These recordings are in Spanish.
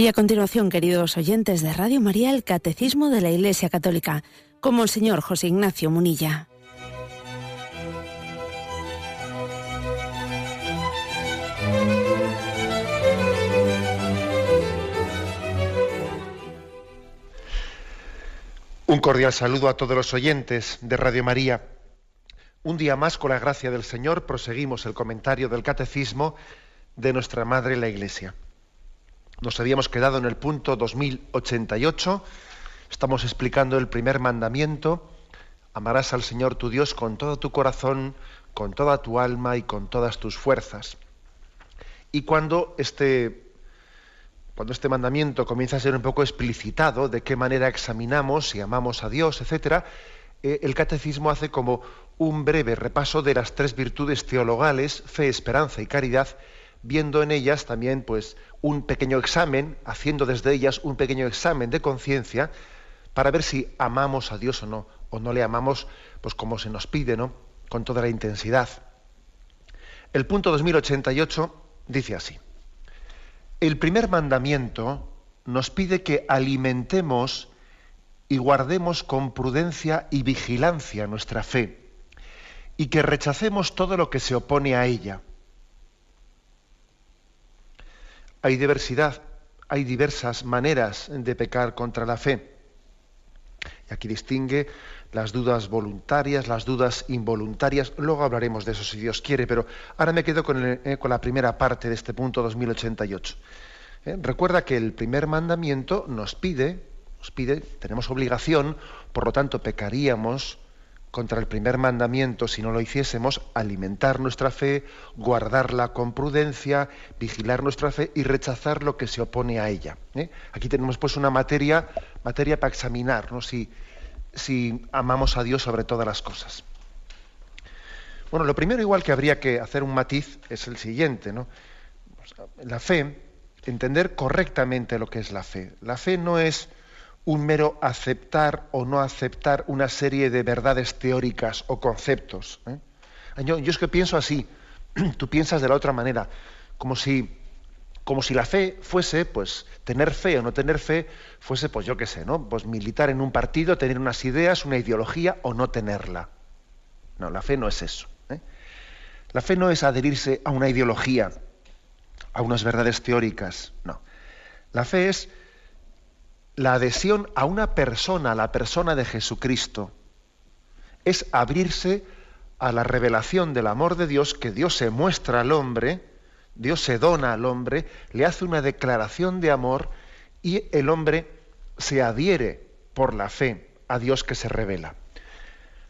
Y a continuación, queridos oyentes de Radio María, el Catecismo de la Iglesia Católica, como el señor José Ignacio Munilla. Un cordial saludo a todos los oyentes de Radio María. Un día más, con la gracia del Señor, proseguimos el comentario del Catecismo de nuestra Madre la Iglesia. Nos habíamos quedado en el punto 2088. Estamos explicando el primer mandamiento. Amarás al Señor tu Dios con todo tu corazón, con toda tu alma y con todas tus fuerzas. Y cuando este, cuando este mandamiento comienza a ser un poco explicitado, de qué manera examinamos si amamos a Dios, etc., eh, el catecismo hace como un breve repaso de las tres virtudes teologales, fe, esperanza y caridad, viendo en ellas también pues un pequeño examen, haciendo desde ellas un pequeño examen de conciencia para ver si amamos a Dios o no, o no le amamos pues como se nos pide, ¿no? Con toda la intensidad. El punto 2088 dice así: El primer mandamiento nos pide que alimentemos y guardemos con prudencia y vigilancia nuestra fe y que rechacemos todo lo que se opone a ella hay diversidad, hay diversas maneras de pecar contra la fe. Y aquí distingue las dudas voluntarias, las dudas involuntarias. Luego hablaremos de eso si Dios quiere, pero ahora me quedo con, eh, la primera parte de este punto 2088. Eh, recuerda que el primer mandamiento nos pide, nos pide, tenemos obligación, por lo tanto pecaríamos contra el primer mandamiento si no lo hiciésemos, alimentar nuestra fe, guardarla con prudencia, vigilar nuestra fe y rechazar lo que se opone a ella. ¿eh? Aquí tenemos pues una materia, materia para examinar si, si amamos a Dios sobre todas las cosas. Bueno, lo primero igual que habría que hacer un matiz es el siguiente, ¿no? La fe, entender correctamente lo que es la fe. La fe no es un mero aceptar o no aceptar una serie de verdades teóricas o conceptos. ¿eh? Yo, es que pienso así, tú piensas de la otra manera, como si, como si la fe fuese, pues, tener fe o no tener fe, fuese, pues yo qué sé, ¿no? Pues militar en un partido, tener unas ideas, una ideología o no tenerla. No, la fe no es eso. ¿eh? La fe no es adherirse a una ideología, a unas verdades teóricas, no. La fe es la adhesión a una persona, a la persona de Jesucristo, es abrirse a la revelación del amor de Dios, que Dios se muestra al hombre, Dios se dona al hombre, le hace una declaración de amor y el hombre se adhiere por la fe a Dios que se revela.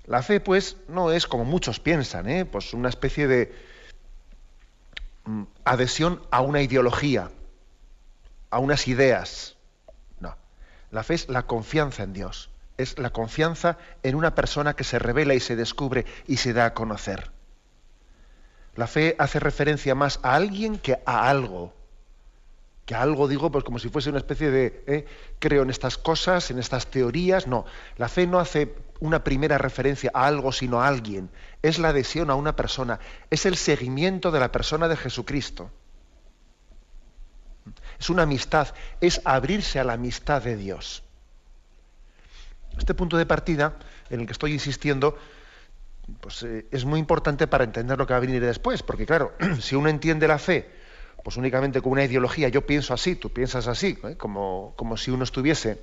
La fe, pues, no es como muchos piensan, ¿eh? pues una especie de mm, adhesión a una ideología, a unas ideas. La fe es la confianza en Dios, es la confianza en una persona que se revela y se descubre y se da a conocer. La fe hace referencia más a alguien que a algo. Que a algo digo, pues como si fuese una especie de ¿eh? creo en estas cosas, en estas teorías. No, la fe no hace una primera referencia a algo, sino a alguien. Es la adhesión a una persona, es el seguimiento de la persona de Jesucristo es una amistad, es abrirse a la amistad de Dios. Este punto de partida en el que estoy insistiendo pues, eh, es muy importante para entender lo que va a venir después, porque claro, si uno entiende la fe pues únicamente con una ideología, yo pienso así, tú piensas así, ¿eh? como, como si uno estuviese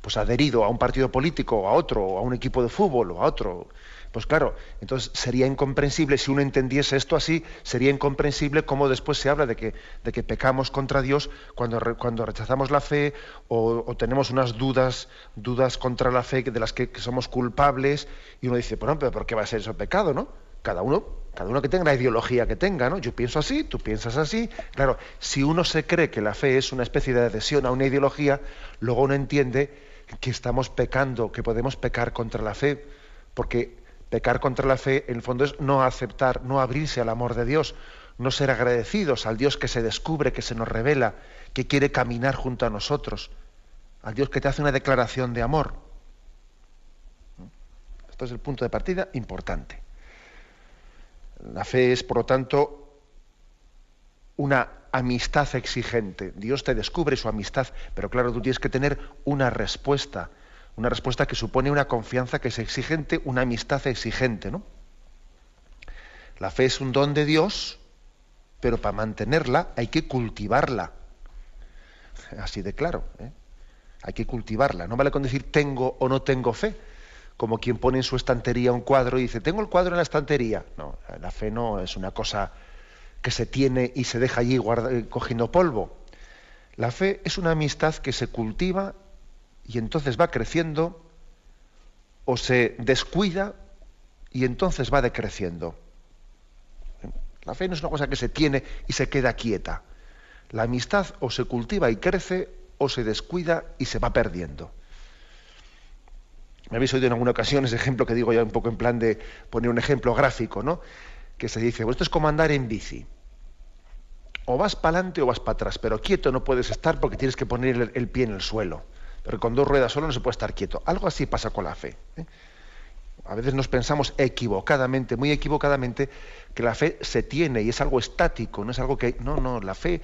pues adherido a un partido político o a otro, o a un equipo de fútbol o a otro, pues claro, entonces sería incomprensible, si uno entendiese esto así, sería incomprensible cómo después se habla de que, de que pecamos contra Dios cuando, cuando rechazamos la fe o, tenemos unas dudas, dudas contra la fe de las que, somos culpables, y uno dice, bueno, pero ¿por qué va a ser eso pecado, no? Cada uno, cada uno que tenga la ideología que tenga, ¿no? Yo pienso así, tú piensas así. Claro, si uno se cree que la fe es una especie de adhesión a una ideología, luego uno entiende que estamos pecando, que podemos pecar contra la fe, porque Pecar contra la fe, en el fondo, es no aceptar, no abrirse al amor de Dios, no ser agradecidos al Dios que se descubre, que se nos revela, que quiere caminar junto a nosotros, al Dios que te hace una declaración de amor. Esto es el punto de partida importante. La fe es, por lo tanto, una amistad exigente. Dios te descubre su amistad, pero claro, tú tienes que tener una respuesta, una respuesta que supone una confianza que es exigente, una amistad exigente, ¿no? La fe es un don de Dios, pero para mantenerla hay que cultivarla. Así de claro. ¿eh? Hay que cultivarla. No vale con decir tengo o no tengo fe, como quien pone en su estantería un cuadro y dice, tengo el cuadro en la estantería. No, la fe no es una cosa que se tiene y se deja allí eh, cogiendo polvo. La fe es una amistad que se cultiva y entonces va creciendo o se descuida y entonces va decreciendo. La fe no es una cosa que se tiene y se queda quieta. La amistad o se cultiva y crece o se descuida y se va perdiendo. Me habéis oído en alguna ocasión ese ejemplo que digo ya un poco en plan de poner un ejemplo gráfico, ¿no? Que se dice, esto es como andar en bici. O vas para adelante o vas para atrás, pero quieto no puedes estar porque tienes que poner el, pie en el suelo. Pero con dos ruedas solo no se puede estar quieto. Algo así pasa con la fe. ¿eh? A veces nos pensamos equivocadamente, muy equivocadamente, que la fe se tiene y es algo estático, no es algo que... No, no, la fe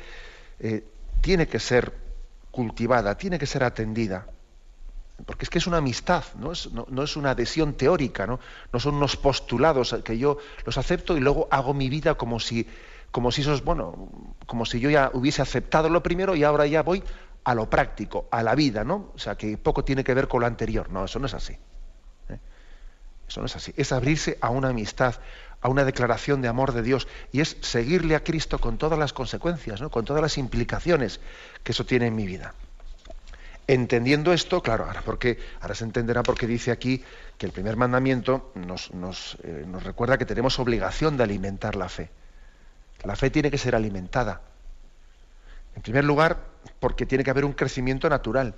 eh, tiene que ser cultivada, tiene que ser atendida. Porque es que es una amistad, no es, no, es una adhesión teórica, ¿no? no son unos postulados que yo los acepto y luego hago mi vida como si, como si esos, bueno, como si yo ya hubiese aceptado lo primero y ahora ya voy a lo práctico, a la vida, ¿no? O sea, que poco tiene que ver con lo anterior. No, eso no es así. ¿eh? Eso no es así. Es abrirse a una amistad, a una declaración de amor de Dios y es seguirle a Cristo con todas las consecuencias, ¿no? con todas las implicaciones que eso tiene en mi vida. Entendiendo esto, claro, ahora, porque, ahora se entenderá porque dice aquí que el primer mandamiento nos, nos, eh, nos recuerda que tenemos obligación de alimentar la fe. La fe tiene que ser alimentada. En primer lugar, porque tiene que haber un crecimiento natural.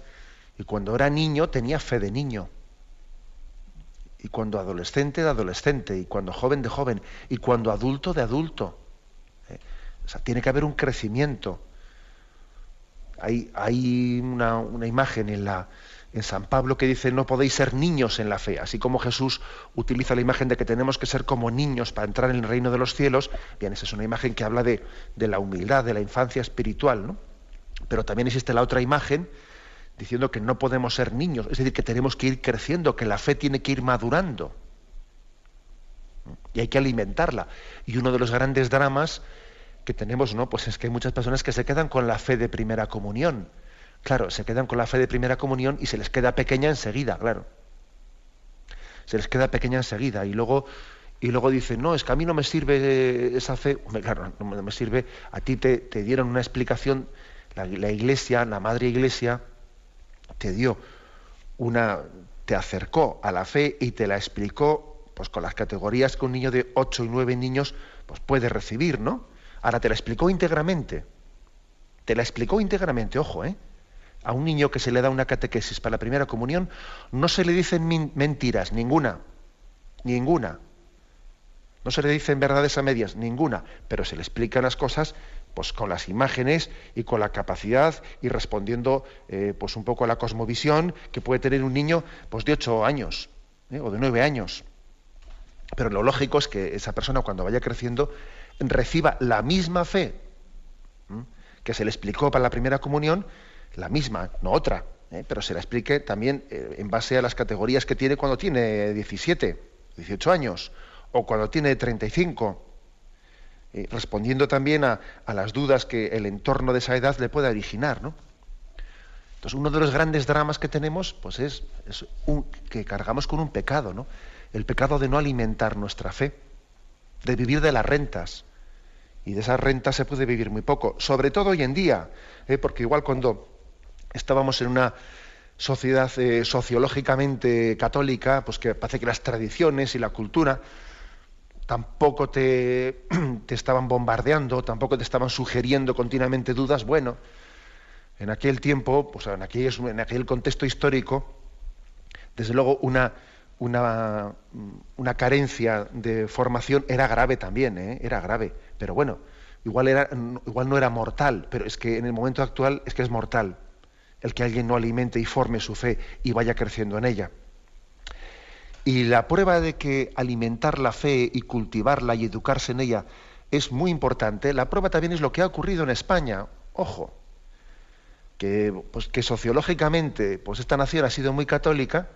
Y cuando era niño tenía fe de niño. Y cuando adolescente de adolescente. Y cuando joven de joven. Y cuando adulto de adulto. ¿Eh? O sea, tiene que haber un crecimiento hay, una, imagen en, la, en San Pablo que dice no podéis ser niños en la fe, así como Jesús utiliza la imagen de que tenemos que ser como niños para entrar en el reino de los cielos, bien, esa es una imagen que habla de, la humildad, de la infancia espiritual, ¿no? Pero también existe la otra imagen diciendo que no podemos ser niños, es decir, que tenemos que ir creciendo, que la fe tiene que ir madurando. Y hay que alimentarla. Y uno de los grandes dramas que tenemos, ¿no? Pues es que hay muchas personas que se quedan con la fe de primera comunión. Claro, se quedan con la fe de primera comunión y se les queda pequeña enseguida, claro. Se les queda pequeña enseguida y luego y luego dicen, no, es que a mí no me sirve esa fe. Claro, no me sirve. A ti te, dieron una explicación, la, la, iglesia, la madre iglesia, te dio una, te acercó a la fe y te la explicó, pues con las categorías que un niño de 8 y 9 niños pues puede recibir, ¿no? Ahora te la explicó íntegramente. Te la explicó íntegramente, ojo, ¿eh? A un niño que se le da una catequesis para la primera comunión, no se le dicen mentiras, ninguna. Ninguna. No se le dicen verdades a medias, ninguna. Pero se le explican las cosas pues, con las imágenes y con la capacidad y respondiendo eh, pues, un poco a la cosmovisión que puede tener un niño pues, de ocho años ¿eh? o de nueve años. Pero lo lógico es que esa persona cuando vaya creciendo reciba la misma fe que se le explicó para la primera comunión, la misma, no otra, ¿eh? pero se la explique también eh, en base a las categorías que tiene cuando tiene 17, 18 años, o cuando tiene 35, eh, respondiendo también a, las dudas que el entorno de esa edad le puede originar. ¿no? Entonces, uno de los grandes dramas que tenemos pues es, que cargamos con un pecado, ¿no? el pecado de no alimentar nuestra fe de vivir de las rentas. Y de esas rentas se puede vivir muy poco, sobre todo hoy en día, porque igual cuando estábamos en una sociedad eh, sociológicamente católica, pues que parece que las tradiciones y la cultura tampoco te, te estaban bombardeando, tampoco te estaban sugiriendo continuamente dudas, bueno, en aquel tiempo, pues en aquel, en aquel contexto histórico, desde luego una, una, una, carencia de formación era grave también, ¿eh? era grave. Pero bueno, igual, era, igual no era mortal, pero es que en el momento actual es que es mortal el que alguien no alimente y forme su fe y vaya creciendo en ella. Y la prueba de que alimentar la fe y cultivarla y educarse en ella es muy importante. La prueba también es lo que ha ocurrido en España. Ojo, que, pues, que sociológicamente pues esta nación ha sido muy católica,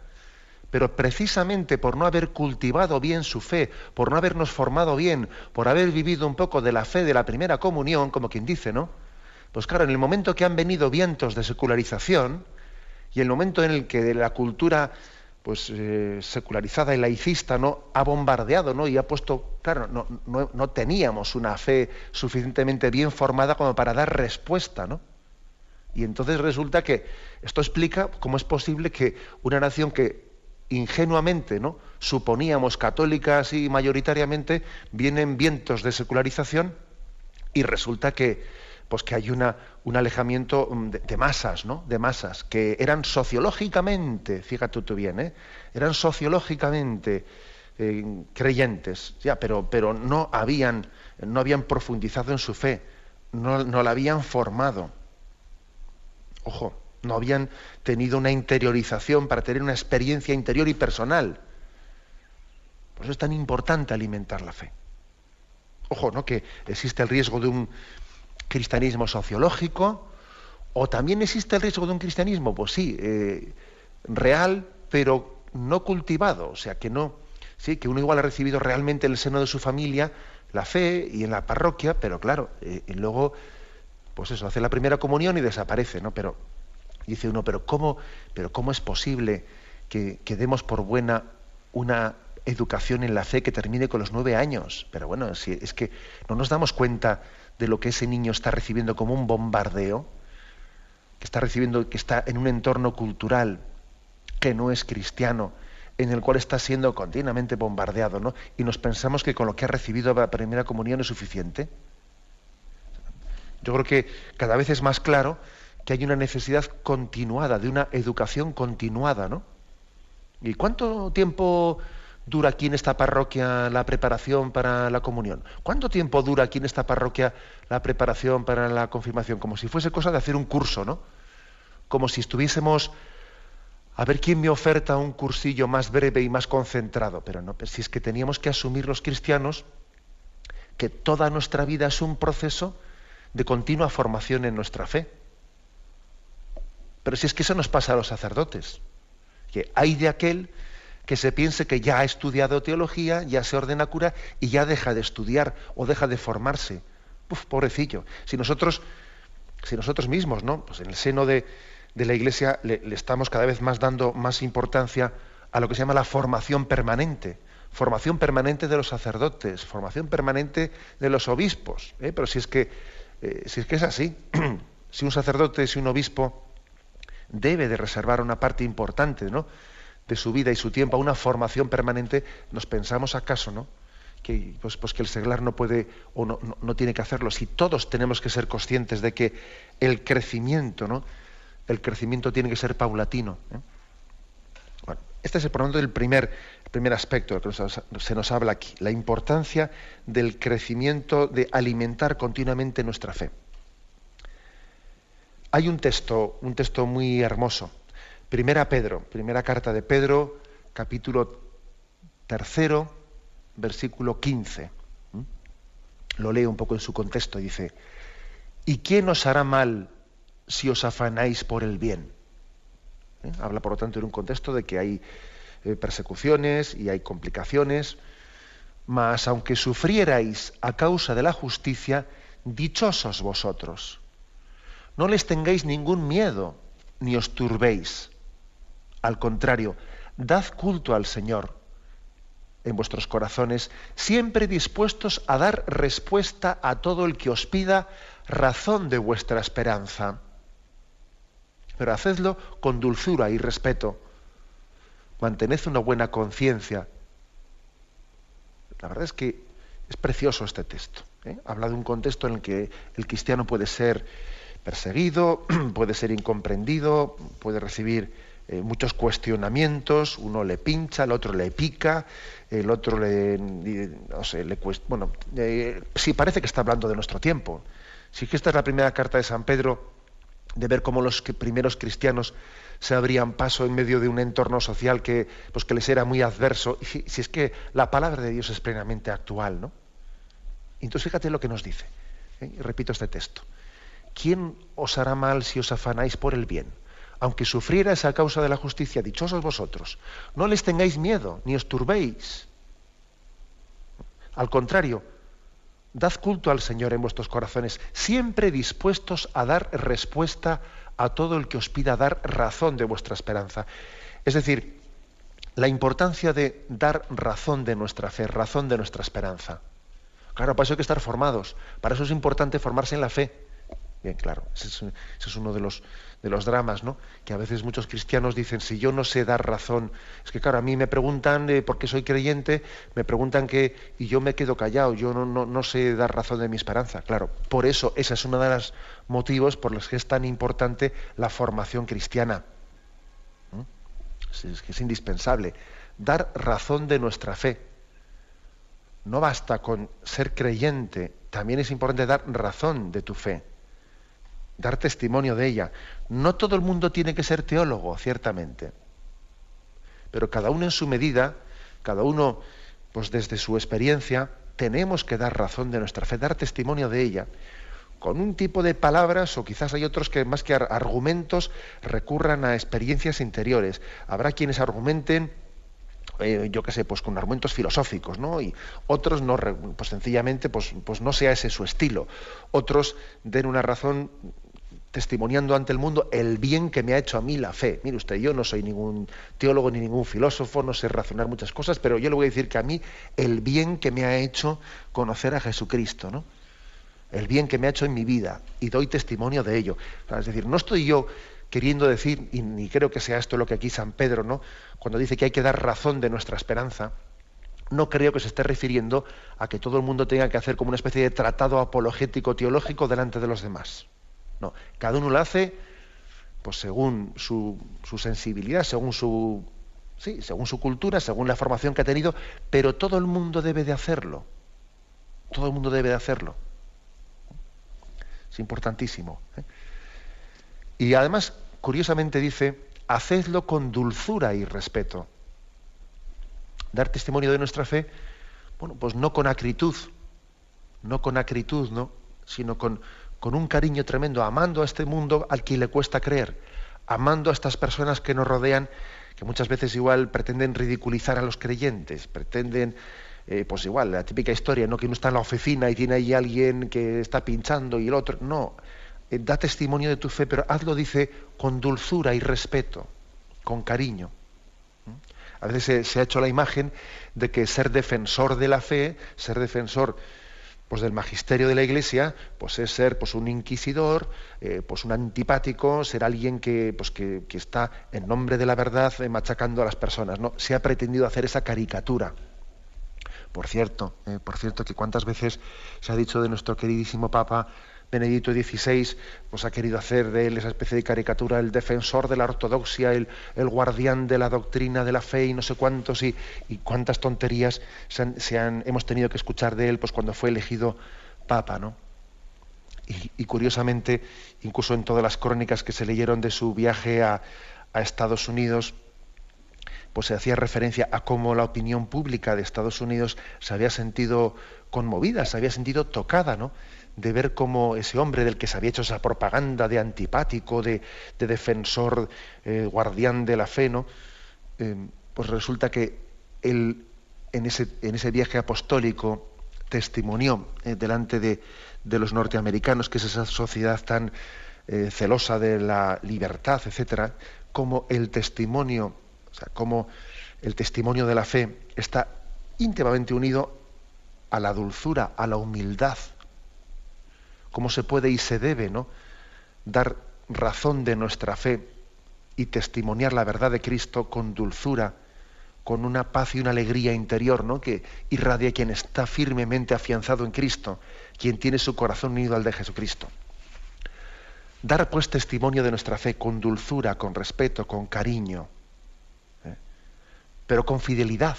pero precisamente por no haber cultivado bien su fe, por no habernos formado bien, por haber vivido un poco de la fe de la primera comunión, como quien dice, ¿no? Pues claro, en el momento que han venido vientos de secularización y el momento en el que la cultura pues eh, secularizada y laicista no ha bombardeado ¿no? y ha puesto claro no, no, teníamos una fe suficientemente bien formada como para dar respuesta ¿no? y entonces resulta que esto explica cómo es posible que una nación que ingenuamente ¿no? suponíamos católica así mayoritariamente, vienen vientos de secularización y resulta que, pues que hay una, un alejamiento mm, de, masas, ¿no? De masas, que eran sociológicamente, fíjate tú bien, ¿eh? eran sociológicamente eh, creyentes, ya, pero, pero no, habían, no habían profundizado en su fe, no, no la habían formado. Ojo, no habían tenido una interiorización para tener una experiencia interior y personal. Por eso es tan importante alimentar la fe. Ojo, ¿no? Que existe el riesgo de un cristianismo sociológico, o también existe el riesgo de un cristianismo, pues sí, eh, real, pero no cultivado, o sea, que no, sí, que uno igual ha recibido realmente en el seno de su familia la fe y en la parroquia, pero claro, eh, y luego, pues eso, hace la primera comunión y desaparece, ¿no? Pero dice uno, pero ¿cómo, pero cómo es posible que, que demos por buena una educación en la fe que termine con los nueve años? Pero bueno, si es que no nos damos cuenta de lo que ese niño está recibiendo como un bombardeo, que está recibiendo, que está en un entorno cultural que no es cristiano, en el cual está siendo continuamente bombardeado, ¿no? Y nos pensamos que con lo que ha recibido la primera comunión es suficiente. Yo creo que cada vez es más claro que hay una necesidad continuada, de una educación continuada, ¿no? ¿Y cuánto tiempo dura aquí en esta parroquia la preparación para la comunión? ¿Cuánto tiempo dura aquí en esta parroquia la preparación para la confirmación? Como si fuese cosa de hacer un curso, ¿no? Como si estuviésemos a ver quién me oferta un cursillo más breve y más concentrado. Pero no, si es que teníamos que asumir los cristianos que toda nuestra vida es un proceso de continua formación en nuestra fe. Pero si es que eso nos pasa a los sacerdotes, que hay de aquel que se piense que ya ha estudiado teología, ya se ordena cura y ya deja de estudiar o deja de formarse. Uf, pobrecillo. Si nosotros, si nosotros mismos, ¿no? Pues en el seno de, de la Iglesia le, estamos cada vez más dando más importancia a lo que se llama la formación permanente. Formación permanente de los sacerdotes, formación permanente de los obispos. ¿eh? Pero si es que, eh, si es que es así, si un sacerdote, si un obispo debe de reservar una parte importante ¿no? De su vida y su tiempo a una formación permanente, nos pensamos acaso, ¿no? Que, pues, pues que el seglar no puede o no, no, no, tiene que hacerlo. Si todos tenemos que ser conscientes de que el crecimiento, ¿no? El crecimiento tiene que ser paulatino. ¿eh? Bueno, este es por lo tanto el primer, primer aspecto que se nos habla aquí, la importancia del crecimiento, de alimentar continuamente nuestra fe. Hay un texto, un texto muy hermoso. Primera Pedro, primera carta de Pedro, capítulo tercero, versículo 15. Lo leo un poco en su contexto. Dice, ¿y quién os hará mal si os afanáis por el bien? ¿Eh? Habla, por lo tanto, en un contexto de que hay eh, persecuciones y hay complicaciones, mas aunque sufrierais a causa de la justicia, dichosos vosotros no les tengáis ningún miedo, ni os turbéis. Al contrario, dad culto al Señor en vuestros corazones, siempre dispuestos a dar respuesta a todo el que os pida razón de vuestra esperanza. Pero hacedlo con dulzura y respeto. Mantened una buena conciencia. La verdad es que es precioso este texto. ¿eh? Habla de un contexto en el que el cristiano puede ser perseguido, puede ser incomprendido, puede recibir eh, muchos cuestionamientos, uno le pincha, el otro le pica, el otro le, no le bueno, eh, sí parece que está hablando de nuestro tiempo. Sí que esta es la primera carta de San Pedro de ver cómo los primeros cristianos se abrían paso en medio de un entorno social que, pues, que les era muy adverso. Y si, si es que la palabra de Dios es plenamente actual, ¿no? Entonces fíjate lo que nos dice. ¿eh? repito este texto. ¿Quién os hará mal si os afanáis por el bien? Aunque sufrierais a causa de la justicia, dichosos vosotros. No les tengáis miedo, ni os turbéis. Al contrario, dad culto al Señor en vuestros corazones, siempre dispuestos a dar respuesta a todo el que os pida dar razón de vuestra esperanza. Es decir, la importancia de dar razón de nuestra fe, razón de nuestra esperanza. Claro, para eso hay que estar formados. Para eso es importante formarse en la fe. Bien, claro, ese es, uno de los, de los dramas, ¿no? Que a veces muchos cristianos dicen, si yo no sé dar razón, es que claro, a mí me preguntan eh, por qué soy creyente, me preguntan que, y yo me quedo callado, yo no, no, no, sé dar razón de mi esperanza. Claro, por eso ese es uno de los motivos por los que es tan importante la formación cristiana. Es que es indispensable dar razón de nuestra fe no basta con ser creyente, también es importante dar razón de tu fe, dar testimonio de ella. No todo el mundo tiene que ser teólogo, ciertamente, pero cada uno en su medida, cada uno pues desde su experiencia, tenemos que dar razón de nuestra fe, dar testimonio de ella, con un tipo de palabras, o quizás hay otros que más que argumentos recurran a experiencias interiores. Habrá quienes argumenten eh, yo qué sé, pues con argumentos filosóficos, ¿no? Y otros no, pues sencillamente, pues, pues no sea ese su estilo. Otros den una razón testimoniando ante el mundo el bien que me ha hecho a mí la fe. Mire usted, yo no soy ningún teólogo ni ningún filósofo, no sé razonar muchas cosas, pero yo le voy a decir que a mí el bien que me ha hecho conocer a Jesucristo, ¿no? El bien que me ha hecho en mi vida y doy testimonio de ello. Es decir, no estoy yo queriendo decir, y ni creo que sea esto lo que aquí San Pedro, ¿no? cuando dice que hay que dar razón de nuestra esperanza, no creo que se esté refiriendo a que todo el mundo tenga que hacer como una especie de tratado apologético teológico delante de los demás. No, cada uno lo hace pues según su, sensibilidad, según su, sí, según su cultura, según la formación que ha tenido, pero todo el mundo debe de hacerlo. Todo el mundo debe de hacerlo. Es importantísimo. ¿eh? Y además, curiosamente dice, hacedlo con dulzura y respeto. Dar testimonio de nuestra fe, bueno, pues no con acritud, no con acritud, ¿no? sino con, con un cariño tremendo, amando a este mundo al que le cuesta creer, amando a estas personas que nos rodean, que muchas veces igual pretenden ridiculizar a los creyentes, pretenden, eh, pues igual, la típica historia, ¿no? Que uno está en la oficina y tiene ahí alguien que está pinchando y el otro, no, eh, da testimonio de tu fe, pero hazlo, dice, con dulzura y respeto, con cariño. ¿Mm? A veces se, ha hecho la imagen de que ser defensor de la fe, ser defensor pues, del magisterio de la Iglesia, pues es ser pues, un inquisidor, eh, pues un antipático, ser alguien que, pues, que, está en nombre de la verdad eh, machacando a las personas. ¿no? Se ha pretendido hacer esa caricatura. Por cierto, por cierto, que cuántas veces se ha dicho de nuestro queridísimo Papa, Benedicto XVI pues, ha querido hacer de él esa especie de caricatura, el defensor de la ortodoxia, el, guardián de la doctrina de la fe y no sé cuántos y, cuántas tonterías se han, hemos tenido que escuchar de él pues, cuando fue elegido papa. ¿no? Y, curiosamente, incluso en todas las crónicas que se leyeron de su viaje a, a Estados Unidos, pues se hacía referencia a cómo la opinión pública de Estados Unidos se había sentido conmovida, se había sentido tocada, ¿no? De ver cómo ese hombre del que se había hecho esa propaganda de antipático, de, defensor, eh, guardián de la fe, ¿no? Eh, pues resulta que él en ese, en ese viaje apostólico testimonió eh, delante de, los norteamericanos, que es esa sociedad tan celosa de la libertad, etcétera, como el testimonio, o sea, como el testimonio de la fe está íntimamente unido a la dulzura, a la humildad, cómo se puede y se debe ¿no? dar razón de nuestra fe y testimoniar la verdad de Cristo con dulzura, con una paz y una alegría interior ¿no? que irradia quien está firmemente afianzado en Cristo, quien tiene su corazón unido al de Jesucristo. Dar pues testimonio de nuestra fe con dulzura, con respeto, con cariño, ¿eh? pero con fidelidad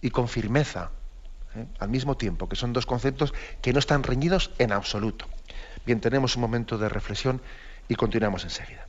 y con firmeza ¿eh? al mismo tiempo, que son dos conceptos que no están reñidos en absoluto. Bien, tenemos un momento de reflexión y continuamos enseguida.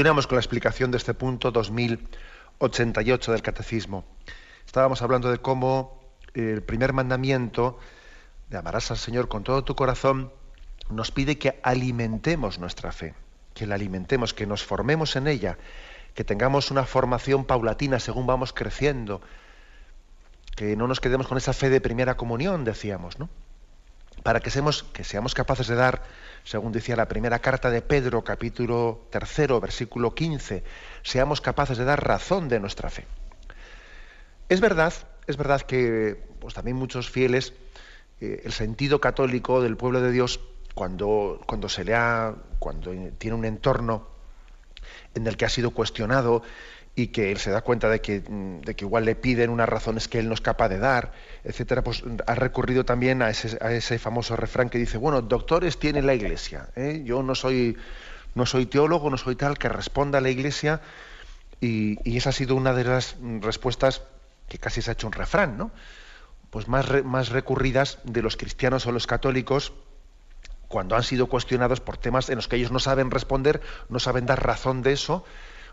Continuamos con la explicación de este punto 2088 del Catecismo. Estábamos hablando de cómo el primer mandamiento de amarás al Señor con todo tu corazón nos pide que alimentemos nuestra fe, que la alimentemos, que nos formemos en ella, que tengamos una formación paulatina según vamos creciendo, que no nos quedemos con esa fe de primera comunión, decíamos, ¿no? Para que seamos, que seamos capaces de dar, según decía la primera carta de Pedro, capítulo tercero, versículo 15, seamos capaces de dar razón de nuestra fe. Es verdad, es verdad que pues, también muchos fieles, eh, el sentido católico del pueblo de Dios, cuando, cuando se le ha, cuando tiene un entorno en el que ha sido cuestionado y que él se da cuenta de que, mm, de que igual le piden unas razones que él no es capaz de dar, etcétera, pues ha recurrido también a ese, a ese famoso refrán que dice, bueno, doctores tiene la iglesia, ¿eh? yo no soy, no soy teólogo, no soy tal, que responda a la iglesia, y, y, esa ha sido una de las respuestas que casi se ha hecho un refrán, ¿no? Pues más, más recurridas de los cristianos o los católicos cuando han sido cuestionados por temas en los que ellos no saben responder, no saben dar razón de eso,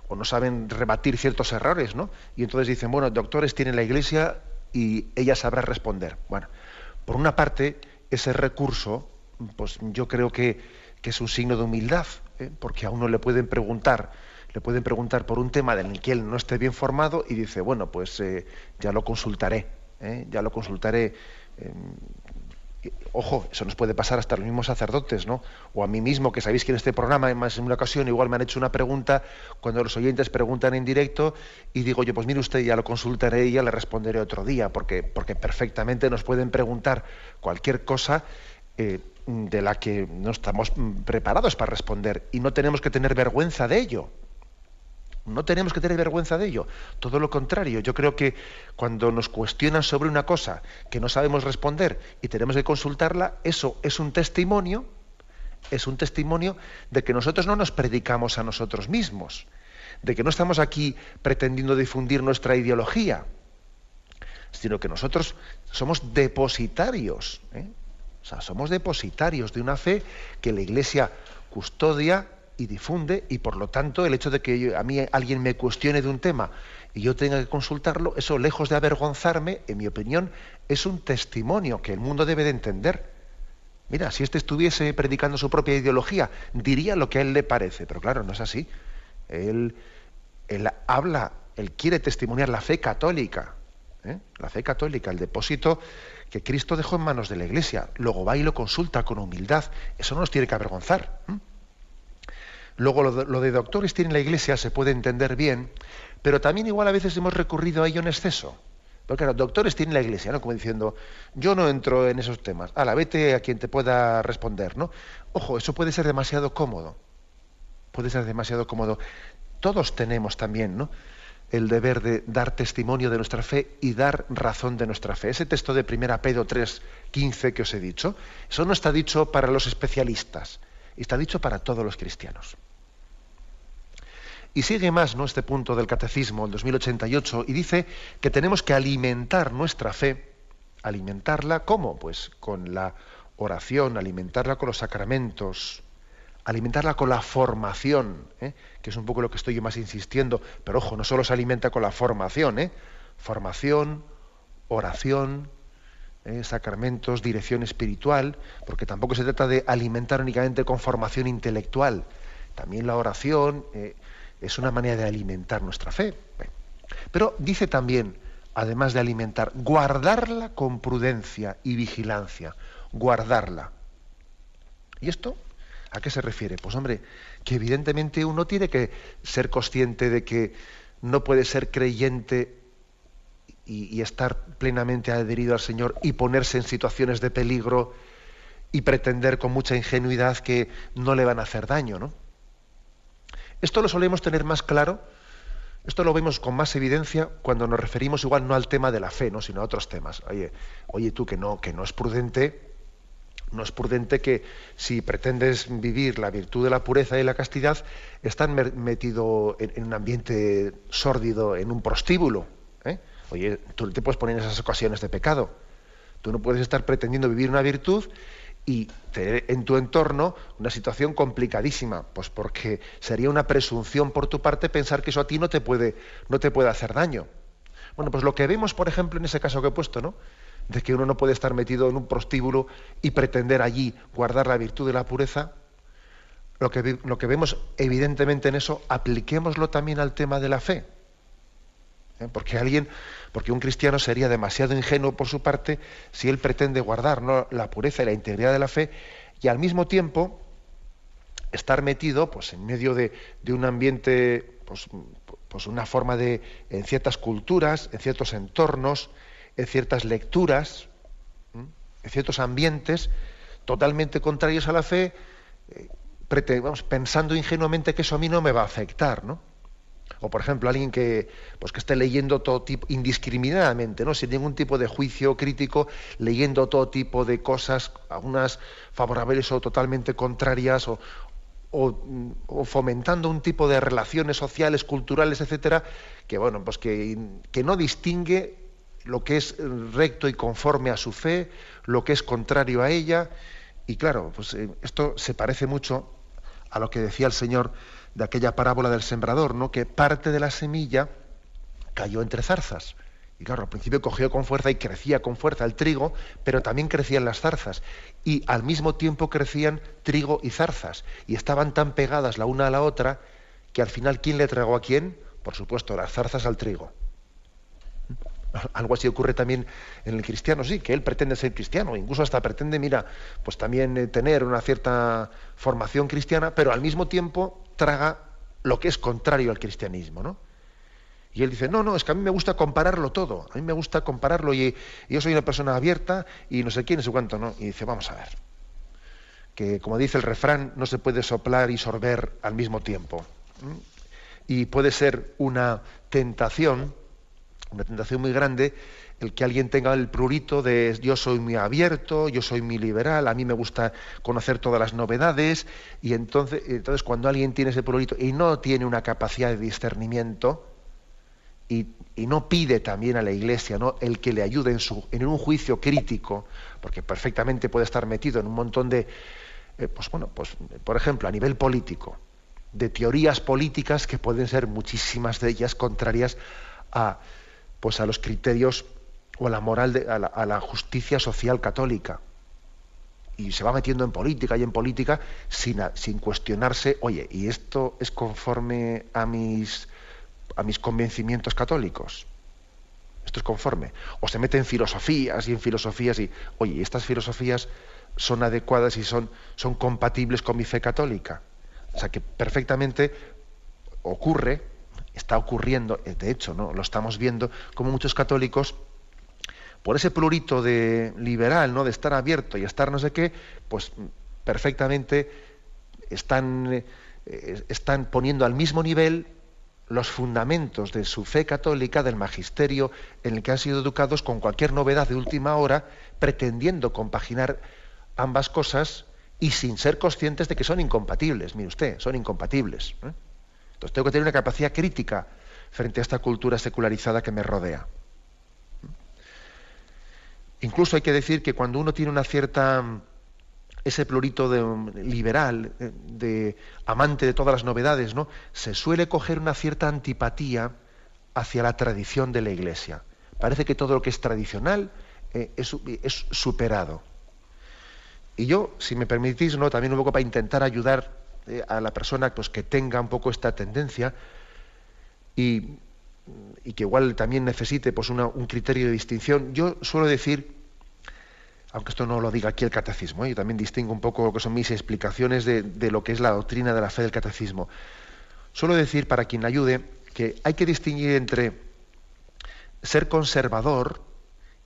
o no saben rebatir ciertos errores, ¿no? Y entonces dicen, bueno, doctores tiene la Iglesia y ella sabrá responder. Bueno, por una parte, ese recurso, pues yo creo que, es un signo de humildad, ¿eh? porque a uno le pueden preguntar, le pueden preguntar por un tema del que él no esté bien formado y dice, bueno, pues eh, ya lo consultaré, ¿eh? ya lo consultaré ojo, eso nos puede pasar hasta los mismos sacerdotes, ¿no? O a mí mismo, que sabéis que en este programa, en una ocasión, igual me han hecho una pregunta, cuando los oyentes preguntan en directo, y digo yo, pues mire usted, ya lo consultaré y ya le responderé otro día, porque, porque perfectamente nos pueden preguntar cualquier cosa eh, de la que no estamos preparados para responder, y no tenemos que tener vergüenza de ello. No tenemos que tener vergüenza de ello. Todo lo contrario. Yo creo que cuando nos cuestionan sobre una cosa que no sabemos responder y tenemos que consultarla, eso es un testimonio, es un testimonio de que nosotros no nos predicamos a nosotros mismos, de que no estamos aquí pretendiendo difundir nuestra ideología, sino que nosotros somos depositarios. ¿eh? O sea, somos depositarios de una fe que la Iglesia custodia y difunde y por lo tanto el hecho de que a mí alguien me cuestione de un tema y yo tenga que consultarlo, eso lejos de avergonzarme, en mi opinión, es un testimonio que el mundo debe de entender. Mira, si este estuviese predicando su propia ideología, diría lo que a él le parece, pero claro, no es así. Él, él habla, él quiere testimoniar la fe católica, ¿eh? la fe católica, el depósito que Cristo dejó en manos de la Iglesia. Luego va y lo consulta con humildad. Eso no nos tiene que avergonzar. Luego lo de, doctores tiene la Iglesia se puede entender bien, pero también igual a veces hemos recurrido a ello en exceso. Porque claro, doctores tiene la Iglesia, ¿no? Como diciendo, yo no entro en esos temas. la vete a quien te pueda responder, ¿no? Ojo, eso puede ser demasiado cómodo. Puede ser demasiado cómodo. Todos tenemos también, ¿no? el deber de dar testimonio de nuestra fe y dar razón de nuestra fe. Ese texto de 1 Pedro 3, 15 que os he dicho, eso no está dicho para los especialistas, está dicho para todos los cristianos. Y sigue más ¿no? este punto del Catecismo, el 2088, y dice que tenemos que alimentar nuestra fe, alimentarla ¿cómo? Pues con la oración, alimentarla con los sacramentos, alimentarla con la formación, ¿eh? que es un poco lo que estoy yo más insistiendo, pero ojo, no solo se alimenta con la formación, ¿eh? formación, oración, ¿eh? sacramentos, dirección espiritual, porque tampoco se trata de alimentar únicamente con formación intelectual, también la oración, es una manera de alimentar nuestra fe. Pero dice también, además de alimentar, guardarla con prudencia y vigilancia, guardarla. ¿Y esto a qué se refiere? Pues hombre, que evidentemente uno tiene que ser consciente de que no puede ser creyente y, estar plenamente adherido al Señor y ponerse en situaciones de peligro y pretender con mucha ingenuidad que no le van a hacer daño, ¿no? Esto lo solemos tener más claro, esto lo vemos con más evidencia cuando nos referimos igual no al tema de la fe, ¿no? sino a otros temas. Oye, oye tú que no, que no es prudente, no es prudente que si pretendes vivir la virtud de la pureza y la castidad, estás metido en, un ambiente sórdido, en un prostíbulo. ¿eh? Oye, tú te puedes poner en esas ocasiones de pecado. Tú no puedes estar pretendiendo vivir una virtud y en tu entorno una situación complicadísima, pues porque sería una presunción por tu parte pensar que eso a ti no te puede, no te puede hacer daño. Bueno, pues lo que vemos, por ejemplo, en ese caso que he puesto, ¿no? De que uno no puede estar metido en un prostíbulo y pretender allí guardar la virtud de la pureza, lo que, lo que vemos evidentemente en eso, apliquémoslo también al tema de la fe. ¿Eh? Porque alguien, porque un cristiano sería demasiado ingenuo por su parte si él pretende guardar la pureza y la integridad de la fe y al mismo tiempo estar metido pues, en medio de, un ambiente, pues, pues, una forma de, en ciertas culturas, en ciertos entornos, en ciertas lecturas, en ciertos ambientes totalmente contrarios a la fe, eh, pensando ingenuamente que eso a mí no me va a afectar, ¿no? O, por ejemplo, alguien que, pues, que esté leyendo todo tipo, indiscriminadamente, ¿no? sin ningún tipo de juicio crítico, leyendo todo tipo de cosas, algunas favorables o totalmente contrarias, o, o, fomentando un tipo de relaciones sociales, culturales, etcétera, que bueno, pues que, que no distingue lo que es recto y conforme a su fe, lo que es contrario a ella. Y claro, pues eh, esto se parece mucho a lo que decía el Señor de aquella parábola del sembrador, ¿no? que parte de la semilla cayó entre zarzas. Y claro, al principio cogió con fuerza y crecía con fuerza el trigo, pero también crecían las zarzas. Y al mismo tiempo crecían trigo y zarzas. Y estaban tan pegadas la una a la otra que al final, ¿quién le tragó a quién? Por supuesto, las zarzas al trigo. Algo así ocurre también en el cristiano, sí, que él pretende ser cristiano, incluso hasta pretende, mira, pues también eh, tener una cierta formación cristiana, pero al mismo tiempo traga lo que es contrario al cristianismo, ¿no? Y él dice, no, no, es que a mí me gusta compararlo todo, a mí me gusta compararlo y, yo soy una persona abierta y no sé quién, no sé cuánto, ¿no? Y dice, vamos a ver, que como dice el refrán, no se puede soplar y sorber al mismo tiempo. Y puede ser una tentación, una tentación muy grande, el que alguien tenga el prurito de yo soy muy abierto, yo soy muy liberal, a mí me gusta conocer todas las novedades, y entonces, entonces cuando alguien tiene ese prurito y no tiene una capacidad de discernimiento, y, no pide también a la Iglesia ¿no? el que le ayude en, su, en un juicio crítico, porque perfectamente puede estar metido en un montón de, eh, pues bueno, pues por ejemplo, a nivel político, de teorías políticas que pueden ser muchísimas de ellas contrarias a, pues a los criterios o a la moral, de, a, la, justicia social católica. Y se va metiendo en política y en política sin, sin cuestionarse, oye, ¿y esto es conforme a mis, a mis convencimientos católicos? ¿Esto es conforme? O se mete en filosofías y en filosofías y, oye, ¿estas filosofías son adecuadas y son, son compatibles con mi fe católica? O sea que perfectamente ocurre, está ocurriendo, de hecho, ¿no? Lo estamos viendo, como muchos católicos por ese plurito de liberal, ¿no? de estar abierto y estar no sé qué, pues perfectamente están, eh, están poniendo al mismo nivel los fundamentos de su fe católica, del magisterio en el que han sido educados con cualquier novedad de última hora, pretendiendo compaginar ambas cosas y sin ser conscientes de que son incompatibles. Mire usted, son incompatibles. ¿eh? Entonces tengo que tener una capacidad crítica frente a esta cultura secularizada que me rodea. Incluso hay que decir que cuando uno tiene una cierta ese plurito de, liberal, eh, de amante de todas las novedades, ¿no? Se suele coger una cierta antipatía hacia la tradición de la Iglesia. Parece que todo lo que es tradicional eh, es, superado. Y yo, si me permitís, ¿no? también un poco para intentar ayudar eh, a la persona pues, que tenga un poco esta tendencia y y que igual también necesite pues, un criterio de distinción, yo suelo decir, aunque esto no lo diga aquí el catecismo, ¿eh? yo también distingo un poco lo que son mis explicaciones de, lo que es la doctrina de la fe del catecismo. Suelo decir, para quien ayude, que hay que distinguir entre ser conservador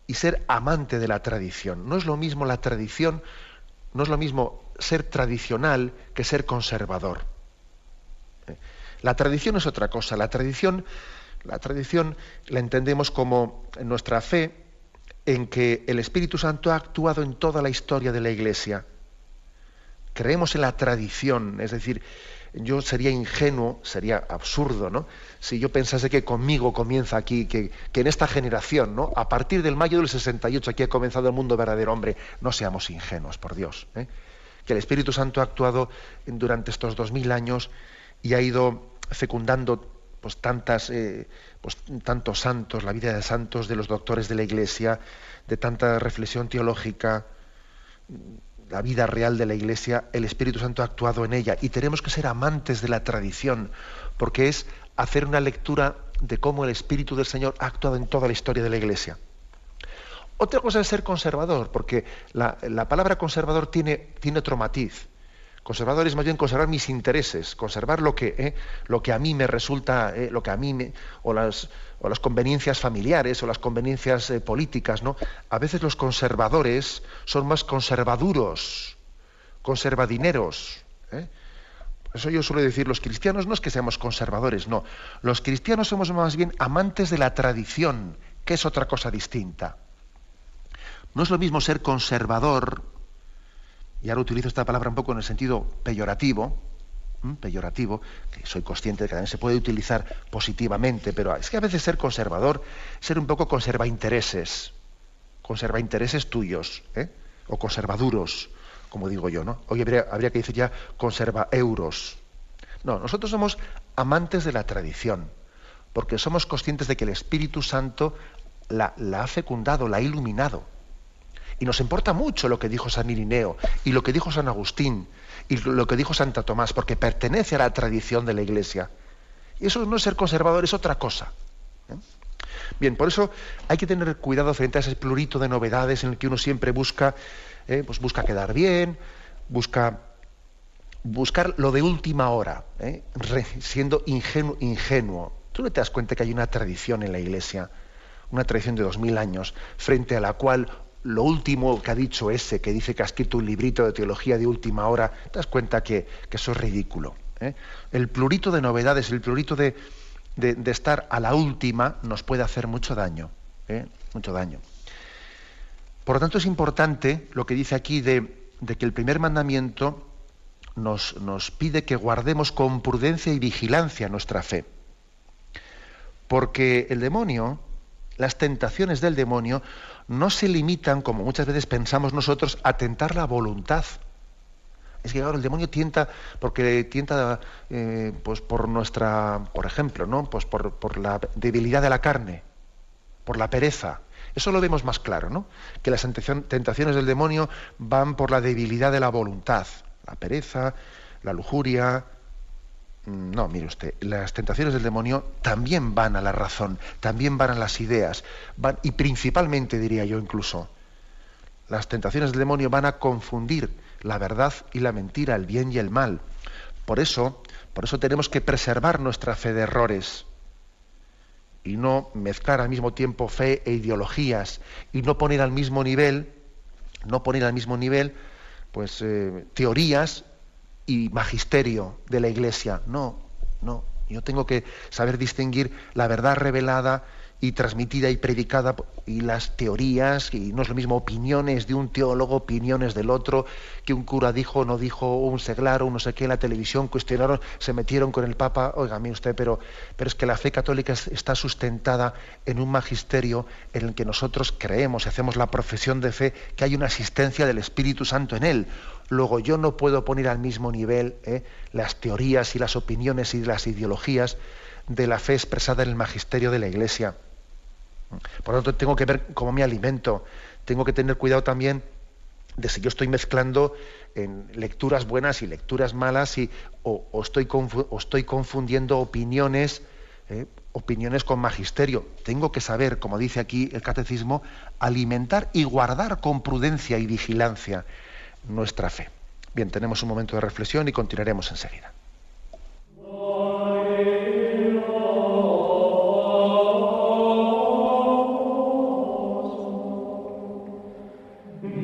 y ser amante de la tradición. No es lo mismo la tradición, no es lo mismo ser tradicional que ser conservador. ¿Eh? La tradición es otra cosa. La tradición la tradición la entendemos como nuestra fe en que el Espíritu Santo ha actuado en toda la historia de la Iglesia. creemos en la tradición, es decir, yo sería ingenuo, sería absurdo, ¿no? Si yo pensase que conmigo comienza aquí, que, en esta generación, ¿no? A partir del mayo del 68 aquí ha comenzado el mundo verdadero hombre, no seamos ingenuos, por Dios. ¿eh? Que el Espíritu Santo ha actuado durante estos dos mil años y ha ido fecundando pues tantas, eh, pues, tantos santos, la vida de santos, de los doctores de la Iglesia, de tanta reflexión teológica, la vida real de la Iglesia, el Espíritu Santo ha actuado en ella y tenemos que ser amantes de la tradición, porque es hacer una lectura de cómo el Espíritu del Señor ha actuado en toda la historia de la Iglesia. Otra cosa es ser conservador, porque la, palabra conservador tiene, tiene otro matiz. Conservador es más bien conservar mis intereses, conservar lo que, eh, lo que a mí me resulta, eh, lo que a mí me, o las, o las conveniencias familiares o las conveniencias eh, políticas, ¿no? A veces los conservadores son más conservaduros, conservadineros. Por eso yo suelo decir, los cristianos no es que seamos conservadores, no. Los cristianos somos más bien amantes de la tradición, que es otra cosa distinta. No es lo mismo ser conservador, y ahora utilizo esta palabra un poco en el sentido peyorativo, peyorativo, que soy consciente de que también se puede utilizar positivamente, pero es que a veces ser conservador, ser un poco conserva intereses, conserva intereses tuyos, ¿eh? o conservaduros, como digo yo, ¿no? Hoy habría, que decir ya conserva euros. No, nosotros somos amantes de la tradición, porque somos conscientes de que el Espíritu Santo la, la ha fecundado, la ha iluminado. Y nos importa mucho lo que dijo San Irineo y lo que dijo San Agustín y lo que dijo Santa Tomás, porque pertenece a la tradición de la Iglesia. Y eso no es ser conservador, es otra cosa. ¿eh? Bien, por eso hay que tener cuidado frente a ese plurito de novedades en el que uno siempre busca, ¿eh? pues busca quedar bien, busca buscar lo de última hora, ¿eh? siendo ingenuo, ingenuo. Tú no te das cuenta que hay una tradición en la Iglesia, una tradición de dos mil años, frente a la cual lo último que ha dicho ese, que dice que ha escrito un librito de teología de última hora, te das cuenta que, eso es ridículo. ¿eh? El plurito de novedades, el plurito de, estar a la última nos puede hacer mucho daño. ¿eh? Mucho daño. Por lo tanto, es importante lo que dice aquí de, que el primer mandamiento nos, nos pide que guardemos con prudencia y vigilancia nuestra fe. Porque el demonio, las tentaciones del demonio, no se limitan, como muchas veces pensamos nosotros, a tentar la voluntad. Es que claro, el demonio tienta, porque tienta eh, pues por nuestra, por ejemplo, ¿no? Pues por, por, la debilidad de la carne, por la pereza. Eso lo vemos más claro, ¿no? Que las tentaciones del demonio van por la debilidad de la voluntad, la pereza, la lujuria, no, mire usted, las tentaciones del demonio también van a la razón, también van a las ideas, van, y principalmente diría yo incluso, las tentaciones del demonio van a confundir la verdad y la mentira, el bien y el mal. Por eso, por eso tenemos que preservar nuestra fe de errores y no mezclar al mismo tiempo fe e ideologías y no poner al mismo nivel, no poner al mismo nivel, pues eh, teorías y magisterio de la Iglesia. No, no. Yo tengo que saber distinguir la verdad revelada y transmitida y predicada y las teorías, y no es lo mismo opiniones de un teólogo, opiniones del otro, que un cura dijo o no dijo, un seglar o no sé qué en la televisión, cuestionaron, se metieron con el Papa, oiga, usted, pero, pero es que la fe católica está sustentada en un magisterio en el que nosotros creemos y hacemos la profesión de fe que hay una asistencia del Espíritu Santo en él. Luego yo no puedo poner al mismo nivel ¿eh? las teorías y las opiniones y las ideologías de la fe expresada en el magisterio de la Iglesia. Por lo tanto, tengo que ver cómo me alimento. Tengo que tener cuidado también de si yo estoy mezclando en lecturas buenas y lecturas malas y, o, estoy, confundiendo opiniones, ¿eh? opiniones con magisterio. Tengo que saber, como dice aquí el catecismo, alimentar y guardar con prudencia y vigilancia nuestra fe. Bien, tenemos un momento de reflexión y continuaremos enseguida.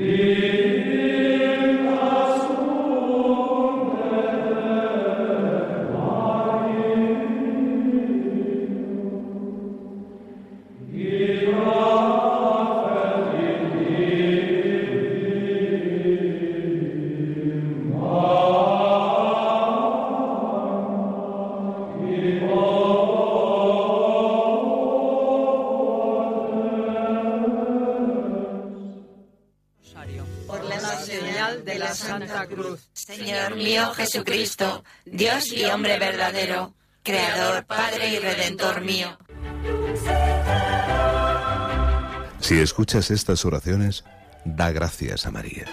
Yeah. Mío Jesucristo, Dios y hombre verdadero, Creador, Padre y Redentor mío. Si escuchas estas oraciones, da gracias a María.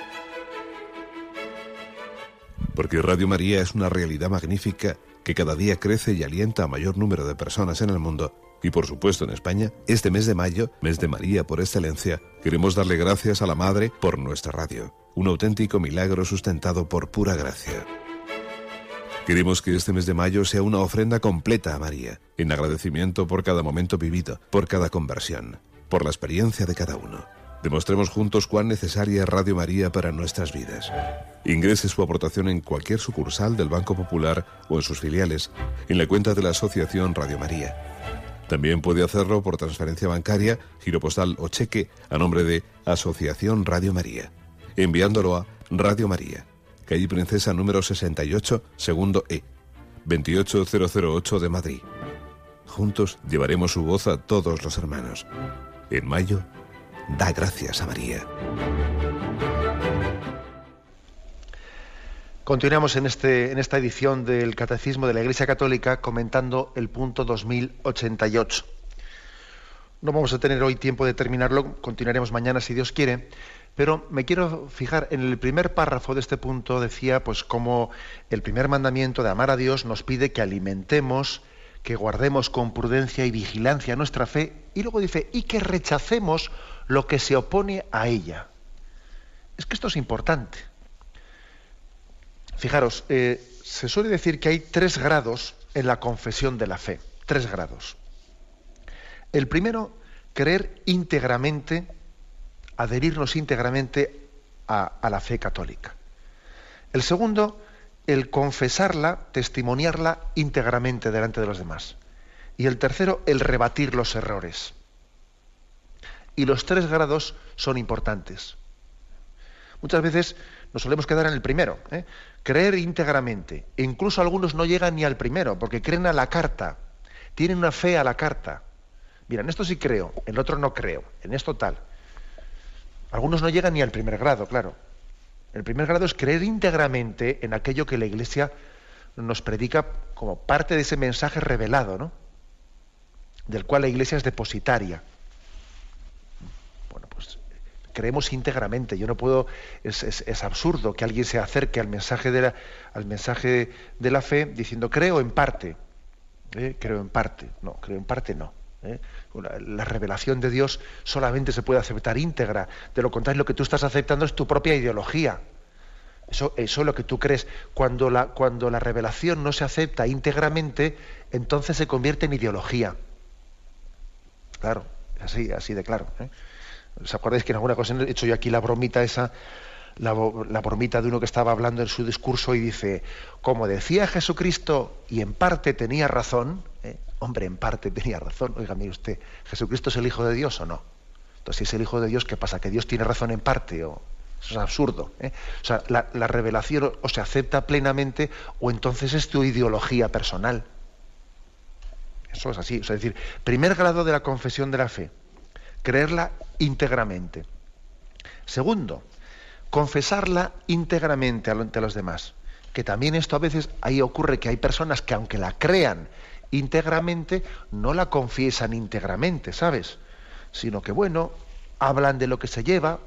Porque Radio María es una realidad magnífica que cada día crece y alienta a mayor número de personas en el mundo y por supuesto en España, este mes de mayo, mes de María por excelencia, queremos darle gracias a la Madre por nuestra radio, un auténtico milagro sustentado por pura gracia. Queremos que este mes de mayo sea una ofrenda completa a María, en agradecimiento por cada momento vivido, por cada conversión, por la experiencia de cada uno. Demostremos juntos cuán necesaria es Radio María para nuestras vidas. Ingrese su aportación en cualquier sucursal del Banco Popular o en sus filiales, en la cuenta de la Asociación Radio María. También puede hacerlo por transferencia bancaria, giro postal o cheque a nombre de Asociación Radio María, enviándolo a Radio María, calle Princesa número 68, segundo E, 28008 de Madrid. Juntos llevaremos su voz a todos los hermanos. En mayo, da gracias a María. Continuamos en, este, en esta edición del Catecismo de la Iglesia Católica comentando el punto 2088. No vamos a tener hoy tiempo de terminarlo, continuaremos mañana si Dios quiere, pero me quiero fijar en el primer párrafo de este punto, decía, pues como el primer mandamiento de amar a Dios nos pide que alimentemos, que guardemos con prudencia y vigilancia nuestra fe, y luego dice, y que rechacemos lo que se opone a ella. Es que esto es importante. Fijaros, eh, se suele decir que hay tres grados en la confesión de la fe, tres grados. El primero, creer íntegramente, adherirnos íntegramente a, la fe católica. El segundo, el confesarla, testimoniarla íntegramente delante de los demás. Y el tercero, el rebatir los errores. Y los tres grados son importantes. Muchas veces nos solemos quedar en el primero. ¿eh? Creer íntegramente. E incluso algunos no llegan ni al primero, porque creen a la carta. Tienen una fe a la carta. Mira, en esto sí creo, en el otro no creo, en esto tal. Algunos no llegan ni al primer grado, claro. El primer grado es creer íntegramente en aquello que la Iglesia nos predica como parte de ese mensaje revelado, ¿no? Del cual la Iglesia es depositaria creemos íntegramente. Yo no puedo, es, absurdo que alguien se acerque al mensaje de la, al mensaje de la fe diciendo creo en parte. ¿eh? Creo en parte. No, creo en parte no. ¿eh? La revelación de Dios solamente se puede aceptar íntegra. De lo contrario, lo que tú estás aceptando es tu propia ideología. Eso, eso es lo que tú crees. Cuando la, cuando la revelación no se acepta íntegramente, entonces se convierte en ideología. Claro, así, así de claro. ¿eh? ¿Os acordáis que en alguna ocasión he hecho yo aquí la bromita esa, la, bromita de uno que estaba hablando en su discurso y dice, como decía Jesucristo, y en parte tenía razón, ¿eh? hombre, en parte tenía razón, oiga, mire usted, ¿Jesucristo es el Hijo de Dios o no? Entonces, si es el Hijo de Dios, ¿qué pasa? ¿Que Dios tiene razón en parte? O... Eso es absurdo. ¿eh? O sea, la, la revelación o se acepta plenamente o entonces es tu ideología personal. Eso es así. O sea, es decir, primer grado de la confesión de la fe creerla íntegramente. Segundo, confesarla íntegramente ante los demás. Que también esto a veces ahí ocurre que hay personas que aunque la crean íntegramente, no la confiesan íntegramente, ¿sabes? Sino que, bueno, hablan de lo que se lleva,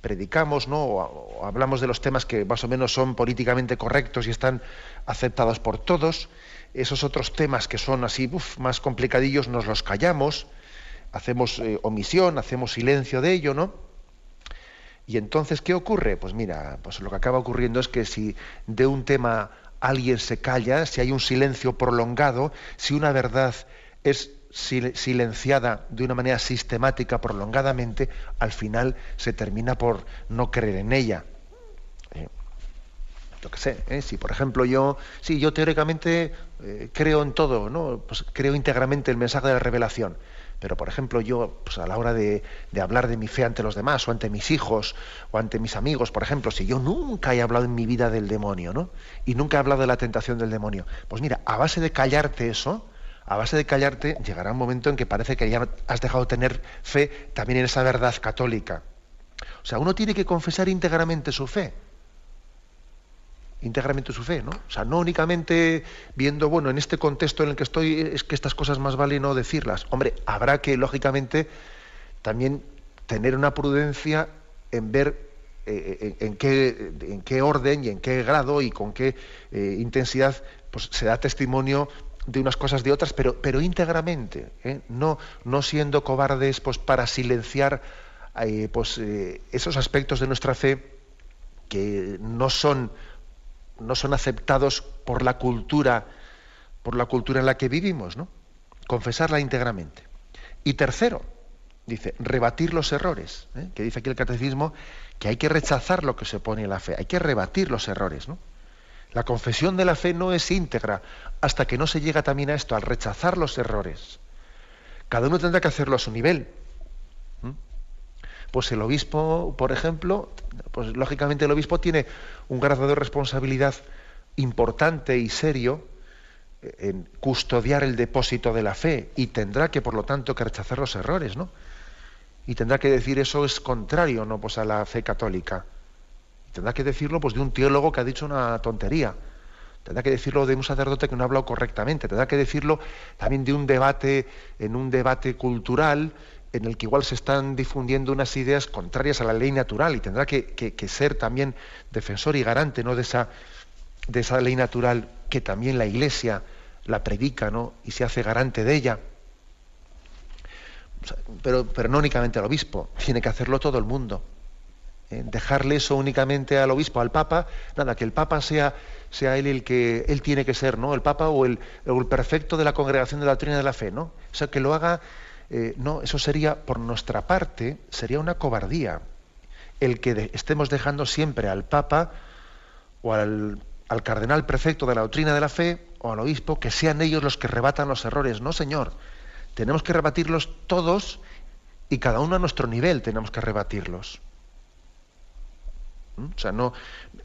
predicamos, ¿no? O, hablamos de los temas que más o menos son políticamente correctos y están aceptados por todos. Esos otros temas que son así más complicadillos nos los callamos hacemos eh, omisión, hacemos silencio de ello, ¿no? Y entonces, ¿qué ocurre? Pues mira, pues lo que acaba ocurriendo es que si de un tema alguien se calla, si hay un silencio prolongado, si una verdad es silenciada de una manera sistemática, prolongadamente, al final se termina por no creer en ella. Eh, yo qué sé, ¿eh? si por ejemplo yo, sí, yo teóricamente creo en todo, ¿no? Pues creo íntegramente el mensaje de la revelación pero, por ejemplo, yo, pues, a la hora de, hablar de mi fe ante los demás, o ante mis hijos, o ante mis amigos, por ejemplo, si yo nunca he hablado en mi vida del demonio, ¿no? Y nunca he hablado de la tentación del demonio, pues mira, a base de callarte eso, a base de callarte, llegará un momento en que parece que ya has dejado de tener fe también en esa verdad católica. O sea, uno tiene que confesar íntegramente su fe. Íntegramente su fe, ¿no? O sea, no únicamente viendo, bueno, en este contexto en el que estoy, es que estas cosas más vale no decirlas. Hombre, habrá que, lógicamente, también tener una prudencia en ver eh, en, qué, en, qué, orden y en qué grado y con qué eh, intensidad pues, se da testimonio de unas cosas de otras, pero, pero íntegramente, ¿eh? no, no siendo cobardes pues, para silenciar pues, esos aspectos de nuestra fe que no son, no son aceptados por la cultura, por la cultura en la que vivimos, ¿no? Confesarla íntegramente. Y tercero, dice, rebatir los errores, ¿eh? que dice aquí el catecismo que hay que rechazar lo que se pone en la fe, hay que rebatir los errores, ¿no? La confesión de la fe no es íntegra hasta que no se llega también a esto, al rechazar los errores. Cada uno tendrá que hacerlo a su nivel. Pues el obispo, por ejemplo, pues lógicamente el obispo tiene un grado de responsabilidad importante y serio en custodiar el depósito de la fe y tendrá que, por lo tanto, que rechazar los errores, ¿no? Y tendrá que decir eso es contrario, ¿no? Pues a la fe católica. tendrá que decirlo, pues, de un teólogo que ha dicho una tontería. Tendrá que decirlo de un sacerdote que no ha hablado correctamente. Tendrá que decirlo también de un debate, en un debate cultural, en el que igual se están difundiendo unas ideas contrarias a la ley natural y tendrá que, ser también defensor y garante ¿no? de, esa, de esa ley natural que también la Iglesia la predica ¿no? y se hace garante de ella. Pero, pero no únicamente al obispo, tiene que hacerlo todo el mundo. ¿eh? Dejarle eso únicamente al obispo, al papa, nada, que el papa sea, sea él el que él tiene que ser, ¿no? El papa o el, el perfecto de la congregación de la doctrina de la fe, ¿no? O sea, que lo haga eh, no, eso sería, por nuestra parte, sería una cobardía. El que estemos dejando siempre al Papa o al, cardenal prefecto de la doctrina de la fe o al obispo que sean ellos los que rebatan los errores. No, señor. Tenemos que rebatirlos todos y cada uno a nuestro nivel tenemos que rebatirlos. ¿Mm? O sea, no,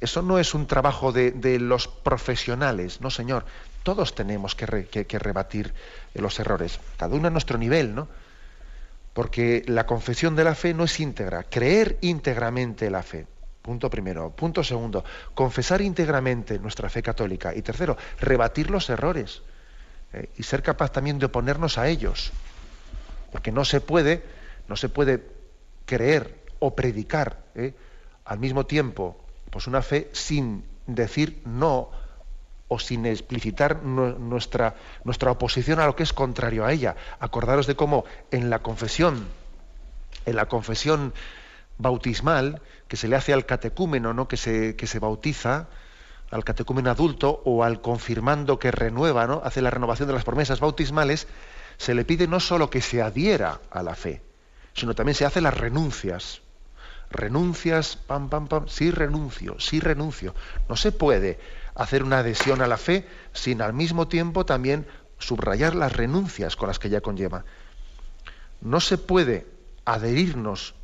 eso no es un trabajo de, los profesionales, no, señor. Todos tenemos que, rebatir los errores, cada uno a nuestro nivel, ¿no? Porque la confesión de la fe no es íntegra, creer íntegramente la fe. Punto primero. Punto segundo, confesar íntegramente nuestra fe católica. Y tercero, rebatir los errores eh, y ser capaz también de oponernos a ellos. Porque no se puede, no se puede creer o predicar eh, al mismo tiempo pues una fe sin decir no o sin explicitar nuestra, nuestra oposición a lo que es contrario a ella. Acordaros de cómo en la confesión, en la confesión bautismal que se le hace al catecúmeno, ¿no? que, se, que se bautiza, al catecúmeno adulto o al confirmando que renueva, ¿no? hace la renovación de las promesas bautismales, se le pide no solo que se adhiera a la fe, sino también se hace las renuncias. Renuncias, pam, pam, pam, sí renuncio, sí renuncio. No se puede hacer una adhesión a la fe sin al mismo tiempo también subrayar las renuncias con las que ella conlleva. No se puede adherirnos,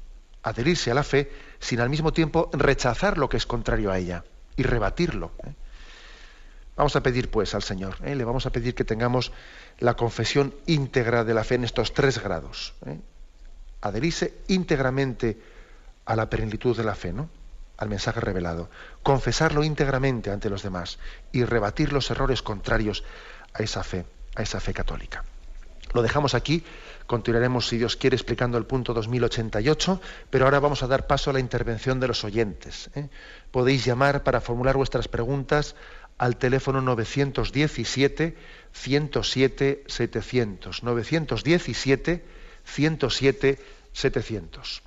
adherirse a la fe sin al mismo tiempo rechazar lo que es contrario a ella y rebatirlo. ¿eh? Vamos a pedir pues al Señor, ¿eh? le vamos a pedir que tengamos la confesión íntegra de la fe en estos tres grados. ¿eh? Adherirse íntegramente a la plenitud de la fe, ¿no? al mensaje revelado, confesarlo íntegramente ante los demás y rebatir los errores contrarios a esa fe, a esa fe católica. Lo dejamos aquí, continuaremos, si Dios quiere, explicando el punto 2088, pero ahora vamos a dar paso a la intervención de los oyentes. ¿eh? Podéis llamar para formular vuestras preguntas al teléfono 917 107 700. 917 107 700.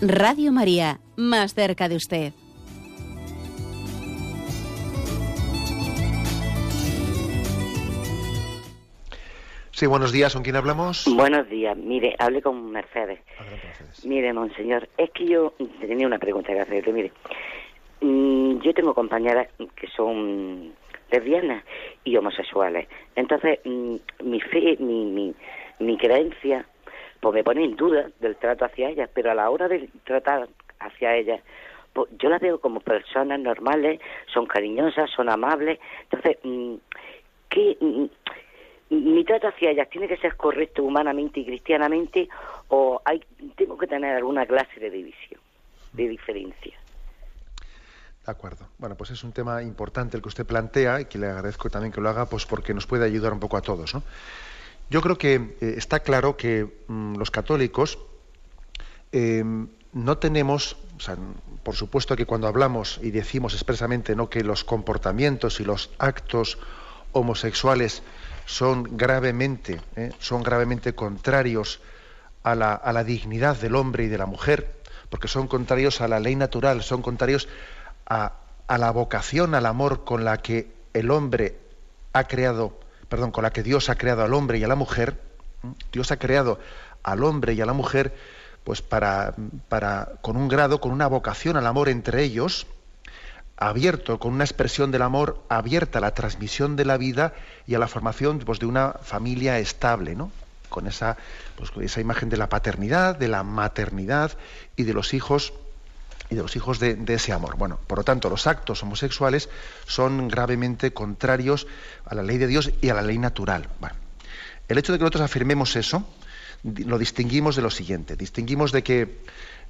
Radio María, más cerca de usted. Sí, buenos días. ¿Con quién hablamos? Buenos días. Mire, hable con Mercedes. Mire, monseñor, es que yo tenía una pregunta que hacerle. Mire, mm, yo tengo compañeras que son lesbianas y homosexuales. Entonces, mm, mi fe, mi, mi, mi creencia, pues me pone en duda del trato hacia ellas, pero a la hora de tratar hacia ellas, pues yo las veo como personas normales, son cariñosas, son amables. Entonces, mm, ¿qué, mi trato hacia ellas tiene que ser correcto humanamente y cristianamente o hay tengo que tener alguna clase de división, de diferencia. De acuerdo. Bueno, pues es un tema importante el que usted plantea y que le agradezco también que lo haga, pues porque nos puede ayudar un poco a todos. ¿no? Yo creo que eh, está claro que mm, los católicos eh, no tenemos, por supuesto que cuando hablamos y decimos expresamente ¿no? que los comportamientos y los actos homosexuales son gravemente, ¿eh? son gravemente contrarios a la, a la, dignidad del hombre y de la mujer, porque son contrarios a la ley natural, son contrarios a, a la vocación, al amor con la que el hombre ha creado, perdón, con la que Dios ha creado al hombre y a la mujer. Dios ha creado al hombre y a la mujer, pues para, para con un grado, con una vocación al amor entre ellos, abierto, con una expresión del amor abierta a la transmisión de la vida y a la formación pues, de una familia estable, ¿no? Con esa, pues, esa imagen de la paternidad, de la maternidad y de los hijos y de los hijos de, ese amor. Bueno, por lo tanto, los actos homosexuales son gravemente contrarios a la ley de Dios y a la ley natural. Bueno, el hecho de que nosotros afirmemos eso, lo distinguimos de lo siguiente. Distinguimos de que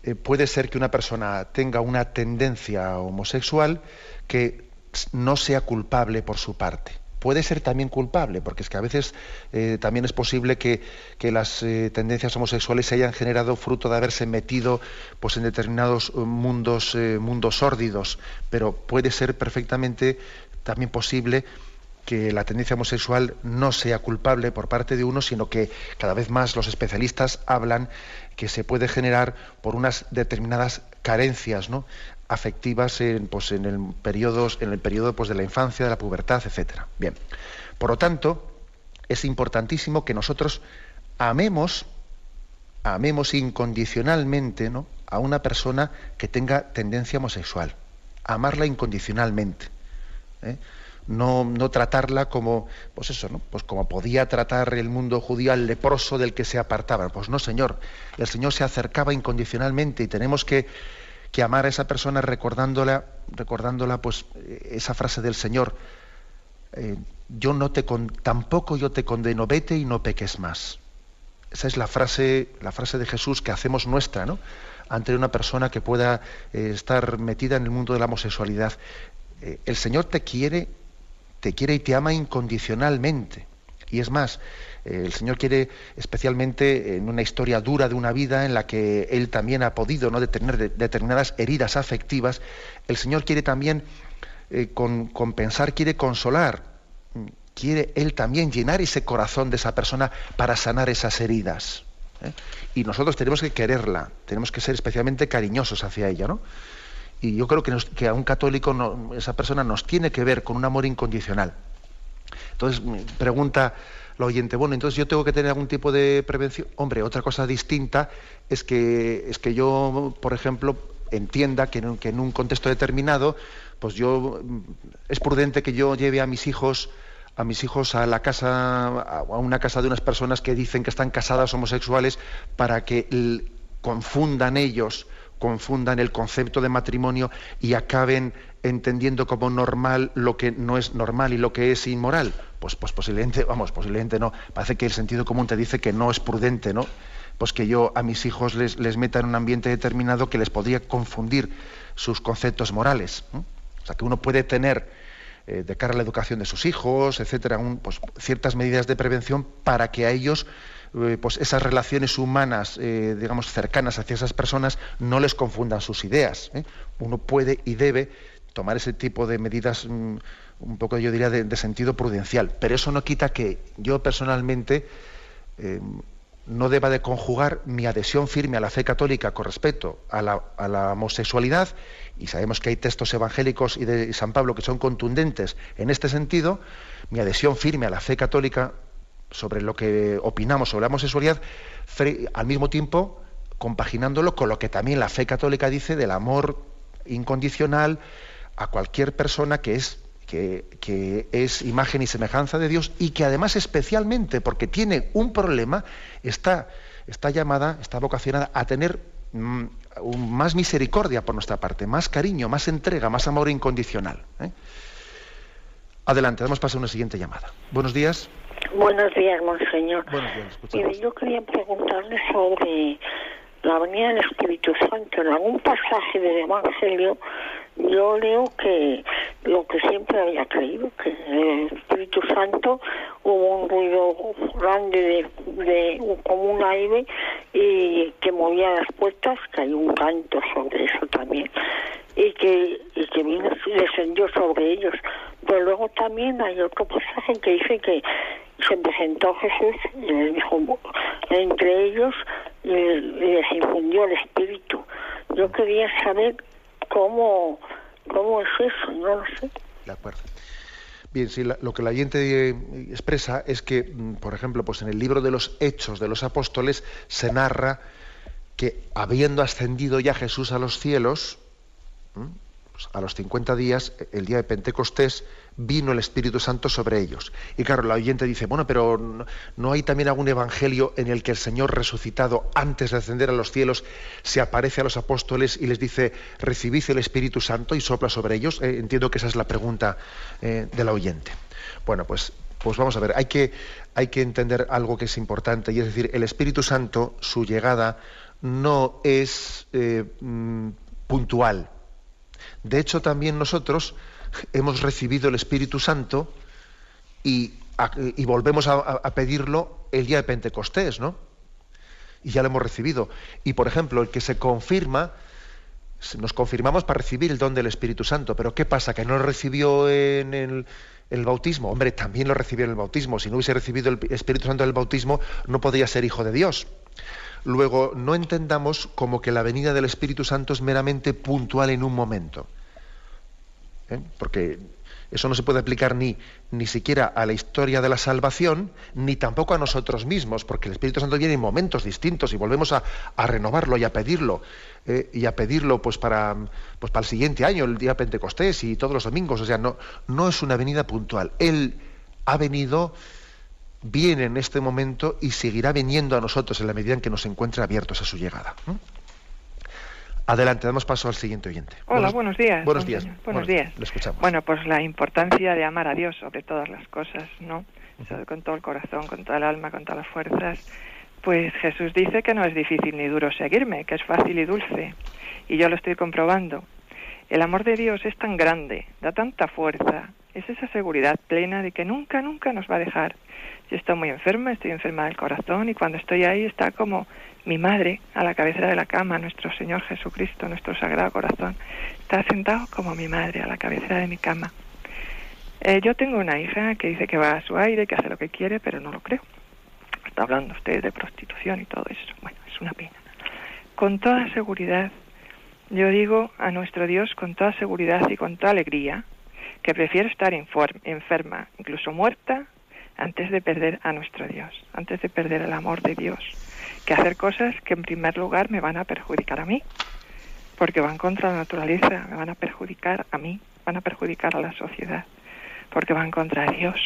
eh, puede ser que una persona tenga una tendencia homosexual que no sea culpable por su parte. Puede ser también culpable, porque es que a veces eh, también es posible que, las eh, tendencias homosexuales se hayan generado fruto de haberse metido pues, en determinados mundos, mundos sórdidos, pero puede ser perfectamente también posible que la tendencia homosexual no sea culpable por parte de uno, sino que cada vez más los especialistas hablan que se puede generar por unas determinadas carencias ¿no? Afectivas en, pues, en el periodo, pues, de la infancia, de la pubertad, etc. Bien. Por lo tanto, es importantísimo que nosotros amemos, amemos incondicionalmente a una persona que tenga tendencia homosexual. Amarla incondicionalmente. ¿eh? no, no tratarla como, pues eso, ¿no? Pues como podía tratar el mundo judío al leproso del que se apartaba. Pues no, Señor. El Señor se acercaba incondicionalmente y tenemos que, que amar a esa persona recordándola, recordándola, pues, esa frase del Señor. Eh, yo no te tampoco yo te condeno, vete y no peques más. Esa es la frase, la frase de Jesús que hacemos nuestra, ¿no? Ante una persona que pueda eh, estar metida en el mundo de la homosexualidad. Eh, el Señor te quiere te quiere y te ama incondicionalmente. Y es más, eh, el Señor quiere especialmente en una historia dura de una vida en la que Él también ha podido ¿no? tener determinadas heridas afectivas, el Señor quiere también eh, compensar, quiere consolar, quiere Él también llenar ese corazón de esa persona para sanar esas heridas. ¿eh? Y nosotros tenemos que quererla, tenemos que ser especialmente cariñosos hacia ella, ¿no? Y yo creo que, a un católico esa persona nos tiene que ver con un amor incondicional. Entonces, pregunta la oyente, bueno, entonces yo tengo que tener algún tipo de prevención. Hombre, otra cosa distinta es que, es que yo, por ejemplo, entienda que en, que en un contexto determinado, pues yo es prudente que yo lleve a mis hijos a mis hijos a la casa a una casa de unas personas que dicen que están casadas homosexuales para que confundan ellos confundan el concepto de matrimonio y acaben entendiendo como normal lo que no es normal y lo que es inmoral. Pues, pues posiblemente, vamos, posiblemente no. Parece que el sentido común te dice que no es prudente, ¿no? Pues que yo a mis hijos les, les meta en un ambiente determinado que les podría confundir sus conceptos morales. O sea, que uno puede tener eh, de cara a la educación de sus hijos, etcétera, pues, ciertas medidas de prevención para que a ellos eh, pues esas relaciones humanas, eh, digamos, cercanas hacia esas personas, no les confundan sus ideas. Uno puede y debe tomar ese tipo de medidas mm, un poco, yo diría, de, sentido prudencial. Pero eso no quita que yo personalmente no deba de conjugar mi adhesión firme a la fe católica con respecto a la, homosexualidad, y sabemos que hay textos evangélicos y de San Pablo que son contundentes en este sentido, mi adhesión firme a la fe católica sobre lo que opinamos sobre la homosexualidad, al mismo tiempo compaginándolo con lo que también la fe católica dice del amor incondicional a cualquier persona que es que, es imagen y semejanza de Dios y que además especialmente porque tiene un problema, está, está llamada, está vocacionada a tener mm, más misericordia por nuestra parte, más cariño, más entrega, más amor incondicional. ¿eh? Adelante, damos paso a una siguiente llamada. Buenos días. Buenos días, monseñor. Buenos días, yo quería preguntarle sobre la venida del Espíritu Santo. En algún pasaje del Evangelio yo leo que lo que siempre había creído, que el Espíritu Santo hubo un ruido grande de, como un aire y que movía las puertas, que hay un canto sobre eso también, y que, y que vino, descendió sobre ellos. Pero luego también hay otro pasaje que dice que se presentó Jesús y les dijo, entre ellos les infundió el Espíritu. Yo quería saber cómo, cómo es eso, no lo sé. De acuerdo. Bien, sí, lo que la oyente eh, expresa es que, mm, por ejemplo, pues en el libro de los Hechos de los Apóstoles se narra que habiendo ascendido ya Jesús a los cielos, a los 50 días, el día de Pentecostés, vino el Espíritu Santo sobre ellos. Y claro, la oyente dice, bueno, pero ¿no hay también algún evangelio en el que el Señor resucitado, antes de ascender a los cielos, se aparece a los apóstoles y les dice, recibid el Espíritu Santo y sopla sobre ellos? Eh, entiendo que esa es la pregunta eh, de la oyente. Bueno, pues, pues vamos a ver, hay que, hay que entender algo que es importante, y es decir, el Espíritu Santo, su llegada, no es eh, mm, puntual de hecho, también nosotros hemos recibido el Espíritu Santo y, volvemos a, pedirlo el día de Pentecostés, ¿no? Y ya lo hemos recibido. Y, por ejemplo, el que se confirma, nos confirmamos para recibir el don del Espíritu Santo. Pero ¿qué pasa? ¿Que no lo recibió en el, el bautismo? Hombre, también lo recibió en el bautismo. Si no hubiese recibido el Espíritu Santo en el bautismo, no podría ser hijo de Dios. Luego, no entendamos como que la venida del Espíritu Santo es meramente puntual en un momento. ¿eh? Porque eso no se puede aplicar ni, ni siquiera a la historia de la salvación, ni tampoco a nosotros mismos, porque el Espíritu Santo viene en momentos distintos y volvemos a, renovarlo y a pedirlo, ¿eh? y a pedirlo pues para, pues para el siguiente año, el día Pentecostés y todos los domingos. O sea, no, no es una venida puntual. Él ha venido viene en este momento y seguirá viniendo a nosotros en la medida en que nos encuentre abiertos a su llegada. Adelante, damos paso al siguiente oyente. Hola, buenos, días. Buenos días. Buenos, días. Le escuchamos. Bueno, pues la importancia de amar a Dios sobre todas las cosas, ¿no? con todo el corazón, con toda el alma, con todas las fuerzas. Pues Jesús dice que no es difícil ni duro seguirme, que es fácil y dulce. Y yo lo estoy comprobando. El amor de Dios es tan grande, da tanta fuerza, es esa seguridad plena de que nunca, nunca nos va a dejar. Yo estoy muy enferma, estoy enferma del corazón y cuando estoy ahí está como mi madre a la cabecera de la cama, nuestro Señor Jesucristo, nuestro Sagrado Corazón. Está sentado como mi madre a la cabecera de mi cama. Eh, yo tengo una hija que dice que va a su aire, que hace lo que quiere, pero no lo creo. Está hablando usted de prostitución y todo eso. Bueno, es una pena. Con toda seguridad, yo digo a nuestro Dios con toda seguridad y con toda alegría, que prefiero estar enferma, incluso muerta, antes de perder a nuestro Dios, antes de perder el amor de Dios, que hacer cosas que en primer lugar me van a perjudicar a mí, porque van contra la naturaleza, me van a perjudicar a mí, van a perjudicar a la sociedad, porque van contra Dios.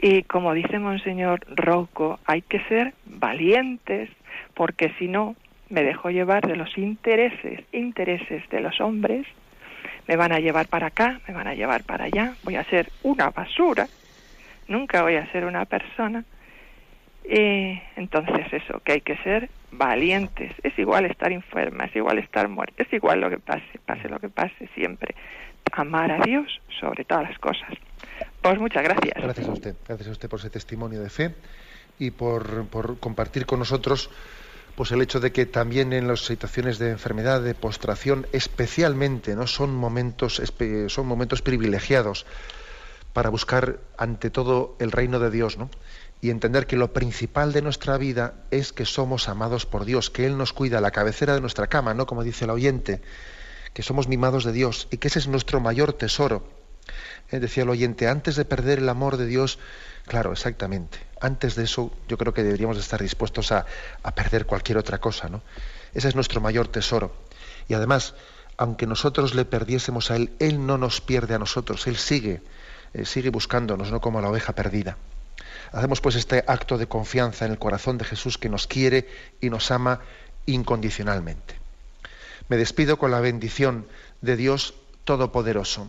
Y como dice Monseñor Rocco, hay que ser valientes, porque si no, me dejo llevar de los intereses, intereses de los hombres me van a llevar para acá, me van a llevar para allá, voy a ser una basura, nunca voy a ser una persona. Y entonces eso, que hay que ser valientes, es igual estar enferma, es igual estar muerta, es igual lo que pase, pase lo que pase siempre. amar a Dios sobre todas las cosas. Pues muchas gracias. Gracias a usted, gracias a usted por ese testimonio de fe y por, por compartir con nosotros pues el hecho de que también en las situaciones de enfermedad, de postración, especialmente, ¿no? son momentos, son momentos privilegiados para buscar ante todo el reino de Dios, ¿no? Y entender que lo principal de nuestra vida es que somos amados por Dios, que Él nos cuida la cabecera de nuestra cama, ¿no? Como dice el oyente, que somos mimados de Dios y que ese es nuestro mayor tesoro. Eh, decía el oyente, antes de perder el amor de Dios, claro, exactamente, antes de eso yo creo que deberíamos estar dispuestos a, perder cualquier otra cosa, ¿no? Ese es nuestro mayor tesoro. Y además, aunque nosotros le perdiésemos a Él, Él no nos pierde a nosotros, Él sigue, eh, sigue buscándonos, no como la oveja perdida. Hacemos pues este acto de confianza en el corazón de Jesús que nos quiere y nos ama incondicionalmente. Me despido con la bendición de Dios Todopoderoso,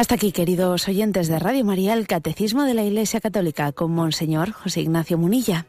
Hasta aquí, queridos oyentes de Radio María, el Catecismo de la Iglesia Católica con Monseñor José Ignacio Munilla.